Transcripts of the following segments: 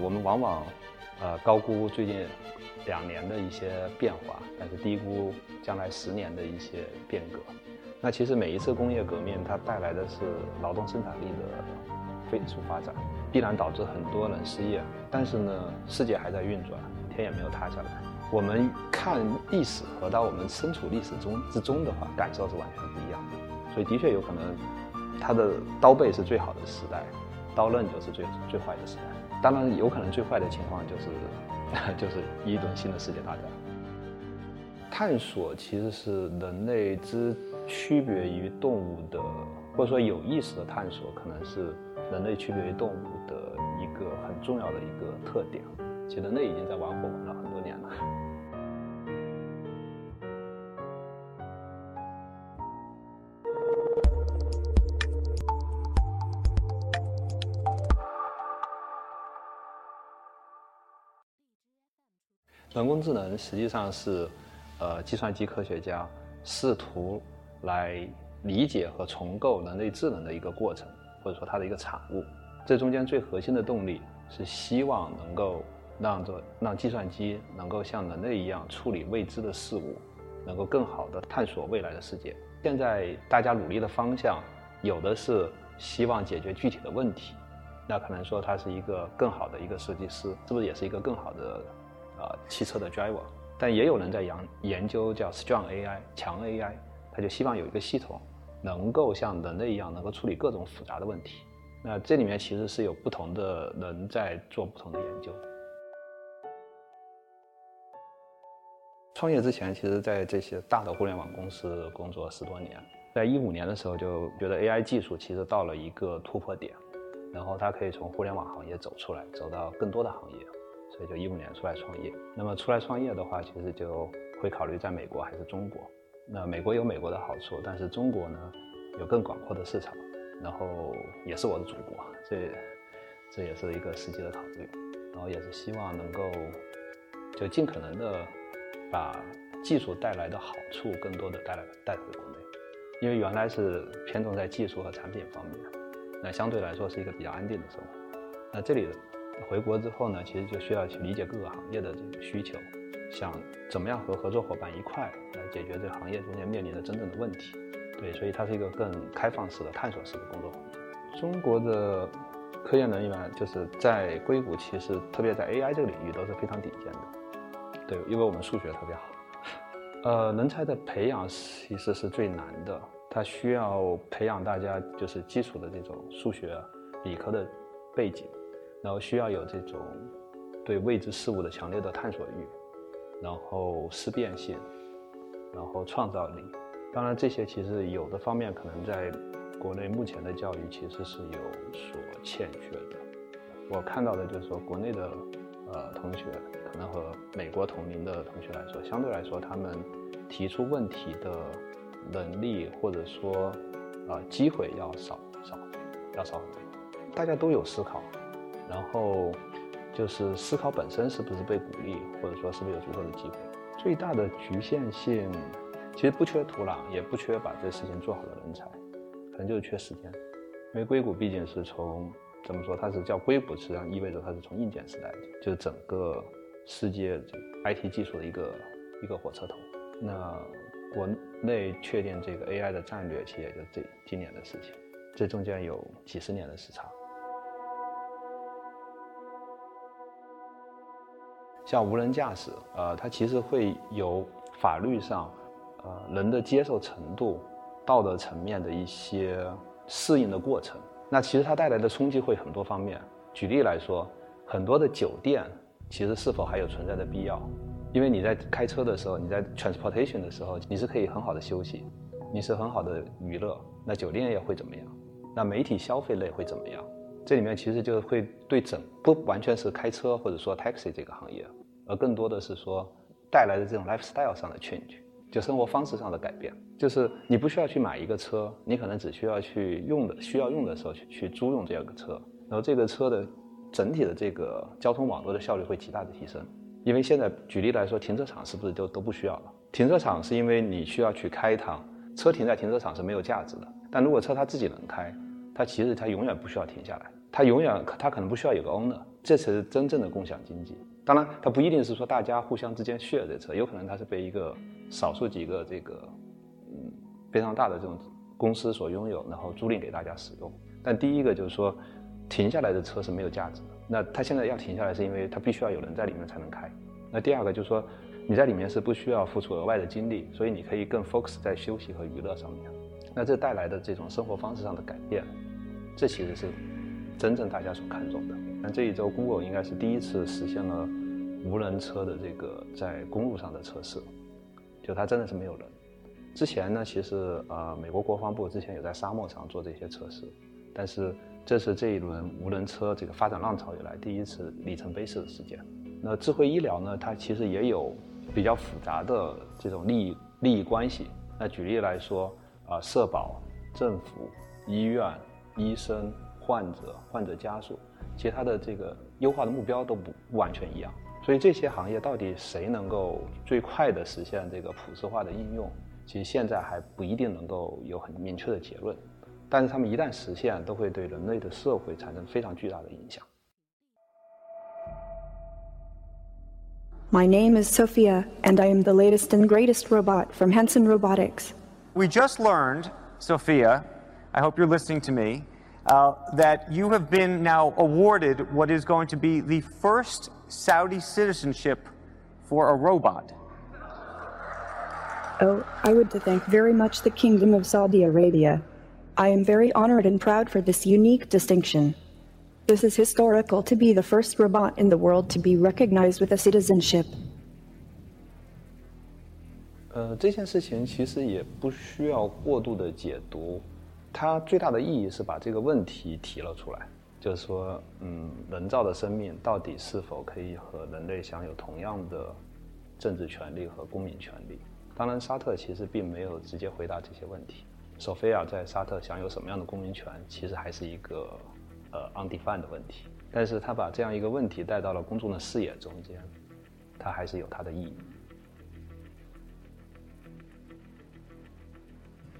我们往往呃高估最近两年的一些变化，但是低估将来十年的一些变革。那其实每一次工业革命，它带来的是劳动生产力的飞速发展，必然导致很多人失业。但是呢，世界还在运转，天也没有塌下来。我们看历史和到我们身处历史中之中的话，感受是完全不一样的。所以的确有可能，它的刀背是最好的时代，刀刃就是最最坏的时代。当然，有可能最坏的情况就是，就是一轮新的世界大战。探索其实是人类之。区别于动物的，或者说有意识的探索，可能是人类区别于动物的一个很重要的一个特点。其实人类已经在玩火玩了很多年了。人工智能实际上是，呃，计算机科学家试图。来理解和重构人类智能的一个过程，或者说它的一个产物。这中间最核心的动力是希望能够让这让计算机能够像人类一样处理未知的事物，能够更好的探索未来的世界。现在大家努力的方向，有的是希望解决具体的问题，那可能说他是一个更好的一个设计师，是不是也是一个更好的呃汽车的 driver？但也有人在研研究叫 strong AI 强 AI。他就希望有一个系统，能够像人类一样，能够处理各种复杂的问题。那这里面其实是有不同的人在做不同的研究。创业之前，其实在这些大的互联网公司工作十多年，在一五年的时候就觉得 AI 技术其实到了一个突破点，然后它可以从互联网行业走出来，走到更多的行业，所以就一五年出来创业。那么出来创业的话，其实就会考虑在美国还是中国。那美国有美国的好处，但是中国呢，有更广阔的市场，然后也是我的祖国，这这也是一个实际的考虑，然后也是希望能够就尽可能的把技术带来的好处更多的带来带回国内，因为原来是偏重在技术和产品方面，那相对来说是一个比较安定的生活，那这里回国之后呢，其实就需要去理解各个行业的这个需求。想怎么样和合作伙伴一块来解决这个行业中间面临的真正的问题？对，所以它是一个更开放式的、探索式的工作环境。中国的科研人员就是在硅谷，其实特别在 AI 这个领域都是非常顶尖的。对，因为我们数学特别好。呃，人才的培养其实是最难的，它需要培养大家就是基础的这种数学、理科的背景，然后需要有这种对未知事物的强烈的探索欲。然后思辨性，然后创造力，当然这些其实有的方面可能在国内目前的教育其实是有所欠缺的。我看到的就是说，国内的呃同学可能和美国同龄的同学来说，相对来说他们提出问题的能力或者说啊机会要少少要少很多。大家都有思考，然后。就是思考本身是不是被鼓励，或者说是不是有足够的机会？最大的局限性其实不缺土壤，也不缺把这事情做好的人才，可能就是缺时间。因为硅谷毕竟是从怎么说，它是叫硅谷，实际上意味着它是从硬件时代，就整个世界 IT 技术的一个一个火车头。那国内确定这个 AI 的战略，其实也就这今年的事情，这中间有几十年的时差。像无人驾驶，呃，它其实会有法律上，呃，人的接受程度、道德层面的一些适应的过程。那其实它带来的冲击会很多方面。举例来说，很多的酒店其实是否还有存在的必要？因为你在开车的时候，你在 transportation 的时候，你是可以很好的休息，你是很好的娱乐。那酒店业会怎么样？那媒体消费类会怎么样？这里面其实就会对整不完全是开车或者说 taxi 这个行业。而更多的是说，带来的这种 lifestyle 上的 change，就生活方式上的改变，就是你不需要去买一个车，你可能只需要去用的需要用的时候去去租用这样个车，然后这个车的整体的这个交通网络的效率会极大的提升。因为现在举例来说，停车场是不是都都不需要了？停车场是因为你需要去开一趟车，停在停车场是没有价值的。但如果车它自己能开，它其实它永远不需要停下来，它永远它可能不需要有个 owner。这才是真正的共享经济。当然，它不一定是说大家互相之间 share 这车，有可能它是被一个少数几个这个嗯非常大的这种公司所拥有，然后租赁给大家使用。但第一个就是说，停下来的车是没有价值的。那它现在要停下来，是因为它必须要有人在里面才能开。那第二个就是说，你在里面是不需要付出额外的精力，所以你可以更 focus 在休息和娱乐上面。那这带来的这种生活方式上的改变，这其实是真正大家所看重的。那这一周，Google 应该是第一次实现了无人车的这个在公路上的测试，就它真的是没有人。之前呢，其实呃，美国国防部之前有在沙漠上做这些测试，但是这是这一轮无人车这个发展浪潮以来第一次里程碑式的事件。那智慧医疗呢，它其实也有比较复杂的这种利益利益关系。那举例来说。啊，社保、政府、医院、医生、患者、患者家属，其实它的这个优化的目标都不完全一样。所以这些行业到底谁能够最快的实现这个普世化的应用，其实现在还不一定能够有很明确的结论。但是他们一旦实现，都会对人类的社会产生非常巨大的影响。My name is Sophia, and I am the latest and greatest robot from Hanson Robotics. We just learned, Sophia, I hope you're listening to me, uh, that you have been now awarded what is going to be the first Saudi citizenship for a robot. Oh, I would thank very much the Kingdom of Saudi Arabia. I am very honored and proud for this unique distinction. This is historical to be the first robot in the world to be recognized with a citizenship. 呃，这件事情其实也不需要过度的解读， 它最大的意义是把这个问题提了出来，就是说，嗯，人造的生命到底是否可以和人类享有同样的政治权利和公民权利？当然，沙特其实并没有直接回答这些问题。索菲亚在沙特享有什么样的公民权，其实还是一个呃 undefined 的问题。但是他把这样一个问题带到了公众的视野中间，它还是有它的意义。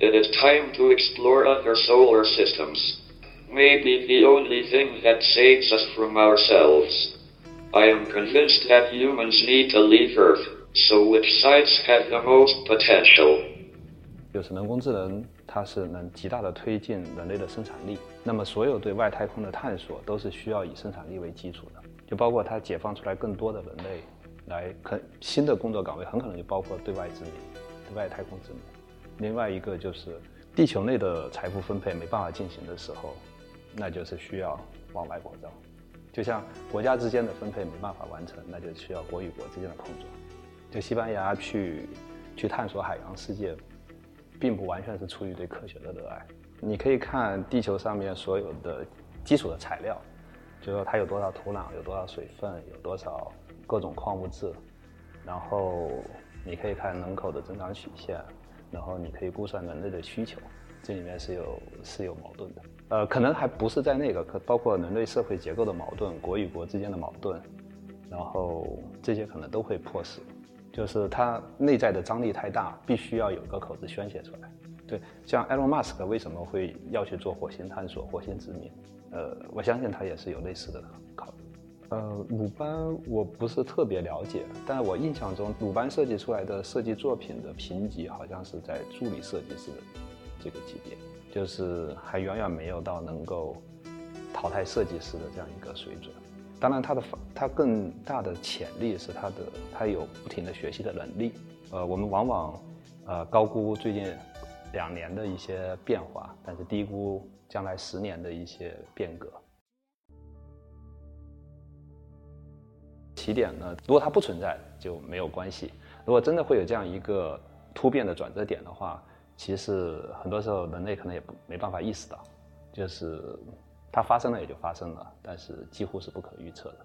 It is time to explore other solar systems. Maybe the only thing that saves us from ourselves. I am convinced that humans need to leave Earth, so which sites have the most potential? 就是人工智能，它是能极大的推进人类的生产力。那么，所有对外太空的探索都是需要以生产力为基础的，就包括它解放出来更多的人类，来可新的工作岗位，很可能就包括对外殖民、对外太空殖民。 另外一个就是地球内的财富分配没办法进行的时候，那就是需要往外扩张。就像国家之间的分配没办法完成，那就需要国与国之间的碰撞。就西班牙去去探索海洋世界，并不完全是出于对科学的热爱。你可以看地球上面所有的基础的材料，就说它有多少土壤，有多少水分，有多少各种矿物质，然后你可以看人口的增长曲线。然后你可以估算人类的需求，这里面是有是有矛盾的，呃，可能还不是在那个，可包括人类社会结构的矛盾、国与国之间的矛盾，然后这些可能都会迫使，就是它内在的张力太大，必须要有个口子宣泄出来。对，像埃隆·马斯克为什么会要去做火星探索、火星殖民？呃，我相信他也是有类似的考虑。呃，鲁班我不是特别了解，但是我印象中鲁班设计出来的设计作品的评级好像是在助理设计师的这个级别，就是还远远没有到能够淘汰设计师的这样一个水准。当然，他的他更大的潜力是他的他有不停的学习的能力。呃，我们往往呃高估最近两年的一些变化，但是低估将来十年的一些变革。起点呢？如果它不存在就没有关系。如果真的会有这样一个突变的转折点的话，其实很多时候人类可能也不没办法意识到，就是它发生了也就发生了，但是几乎是不可预测的。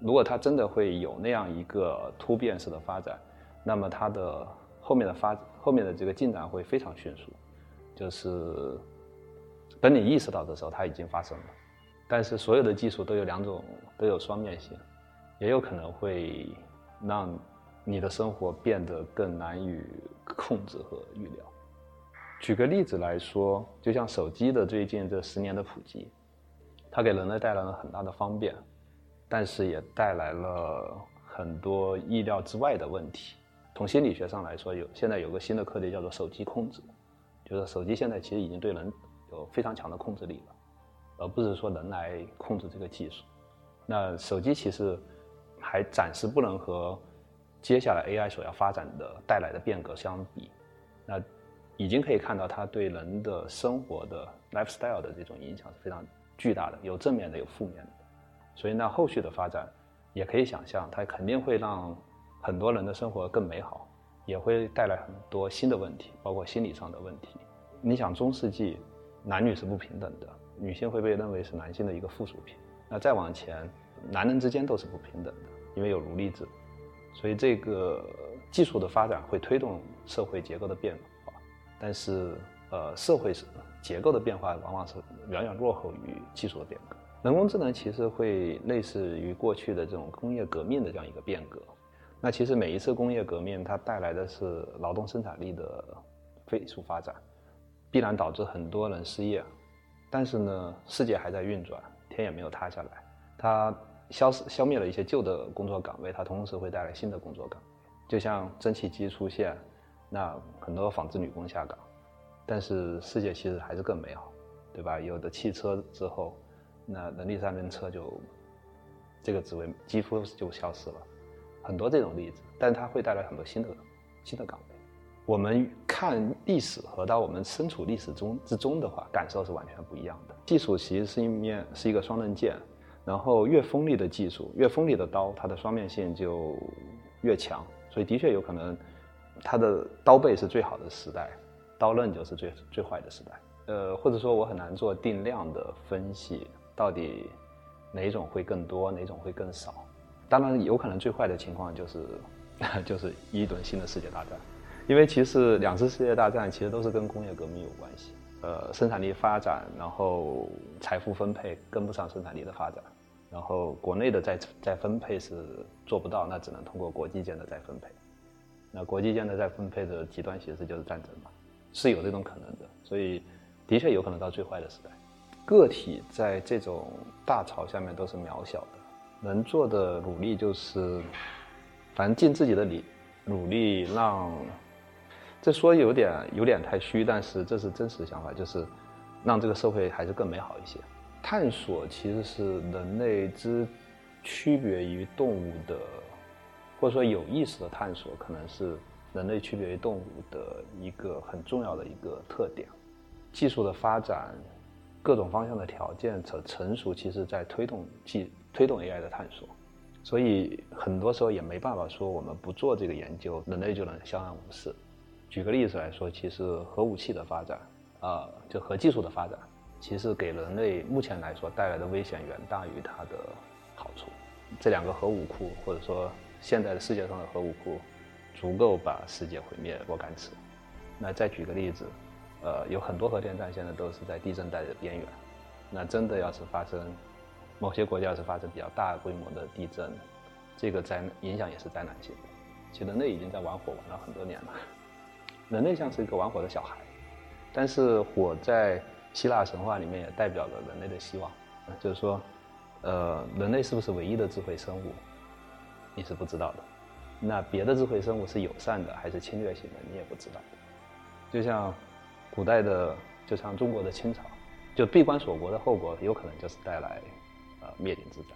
如果它真的会有那样一个突变式的发展，那么它的后面的发后面的这个进展会非常迅速，就是等你意识到的时候，它已经发生了。但是所有的技术都有两种，都有双面性。也有可能会让你的生活变得更难以控制和预料。举个例子来说，就像手机的最近这十年的普及，它给人类带来了很大的方便，但是也带来了很多意料之外的问题。从心理学上来说，有现在有个新的课题叫做手机控制，就是手机现在其实已经对人有非常强的控制力了，而不是说人来控制这个技术。那手机其实还暂时不能和接下来 AI 所要发展的带来的变革相比。那已经可以看到它对人的生活的 lifestyle 的这种影响是非常巨大的，有正面的，有负面的。所以那，后续的发展也可以想象，它肯定会让很多人的生活更美好，也会带来很多新的问题，包括心理上的问题。你想，中世纪男女是不平等的，女性会被认为是男性的一个附属品。那再往前，男人之间都是不平等的，因为有奴隶制。所以这个技术的发展会推动社会结构的变化，但是呃，社会是结构的变化往往是远远落后于技术的变革。人工智能其实会类似于过去的这种工业革命的这样一个变革。那其实每一次工业革命，它带来的是劳动生产力的飞速发展，必然导致很多人失业。但是呢，世界还在运转，天也没有塌下来。它消失、消灭了一些旧的工作岗位，它同时会带来新的工作岗位。就像蒸汽机出现，那很多纺织女工下岗，但是世界其实还是更美好，对吧？有的汽车之后。那人力三轮车就这个职位几乎就消失了，很多这种例子，但它会带来很多新的新的岗位。我们看历史和到我们身处历史中之中的话，感受是完全不一样的。技术其实是一面是一个双刃剑，然后越锋利的技术，越锋利的刀，它的双面性就越强。所以的确有可能，它的刀背是最好的时代，刀刃就是最最坏的时代。呃，或者说我很难做定量的分析。到底哪种会更多，哪种会更少？当然，有可能最坏的情况就是，就是一轮新的世界大战，因为其实两次世界大战其实都是跟工业革命有关系。呃，生产力发展，然后财富分配跟不上生产力的发展，然后国内的再再分配是做不到，那只能通过国际间的再分配。那国际间的再分配的极端形式就是战争嘛，是有这种可能的。所以，的确有可能到最坏的时代。个体在这种大潮下面都是渺小的，能做的努力就是，反正尽自己的力努力让，这说有点有点太虚，但是这是真实的想法，就是让这个社会还是更美好一些。探索其实是人类之区别于动物的，或者说有意识的探索，可能是人类区别于动物的一个很重要的一个特点。技术的发展。各种方向的条件成成熟，其实在推动技推动 AI 的探索，所以很多时候也没办法说我们不做这个研究，人类就能相安无事。举个例子来说，其实核武器的发展，啊，就核技术的发展，其实给人类目前来说带来的危险远大于它的好处。这两个核武库，或者说现在的世界上的核武库，足够把世界毁灭若干次。那再举个例子。呃，有很多核电站现在都是在地震带的边缘。那真的要是发生，某些国家要是发生比较大规模的地震，这个灾影响也是灾难性的。其实人类已经在玩火玩了很多年了，人类像是一个玩火的小孩，但是火在希腊神话里面也代表了人类的希望。就是说，呃，人类是不是唯一的智慧生物，你是不知道的。那别的智慧生物是友善的还是侵略性的，你也不知道。就像。古代的，就像中国的清朝，就闭关锁国的后果，有可能就是带来，呃，灭顶之灾。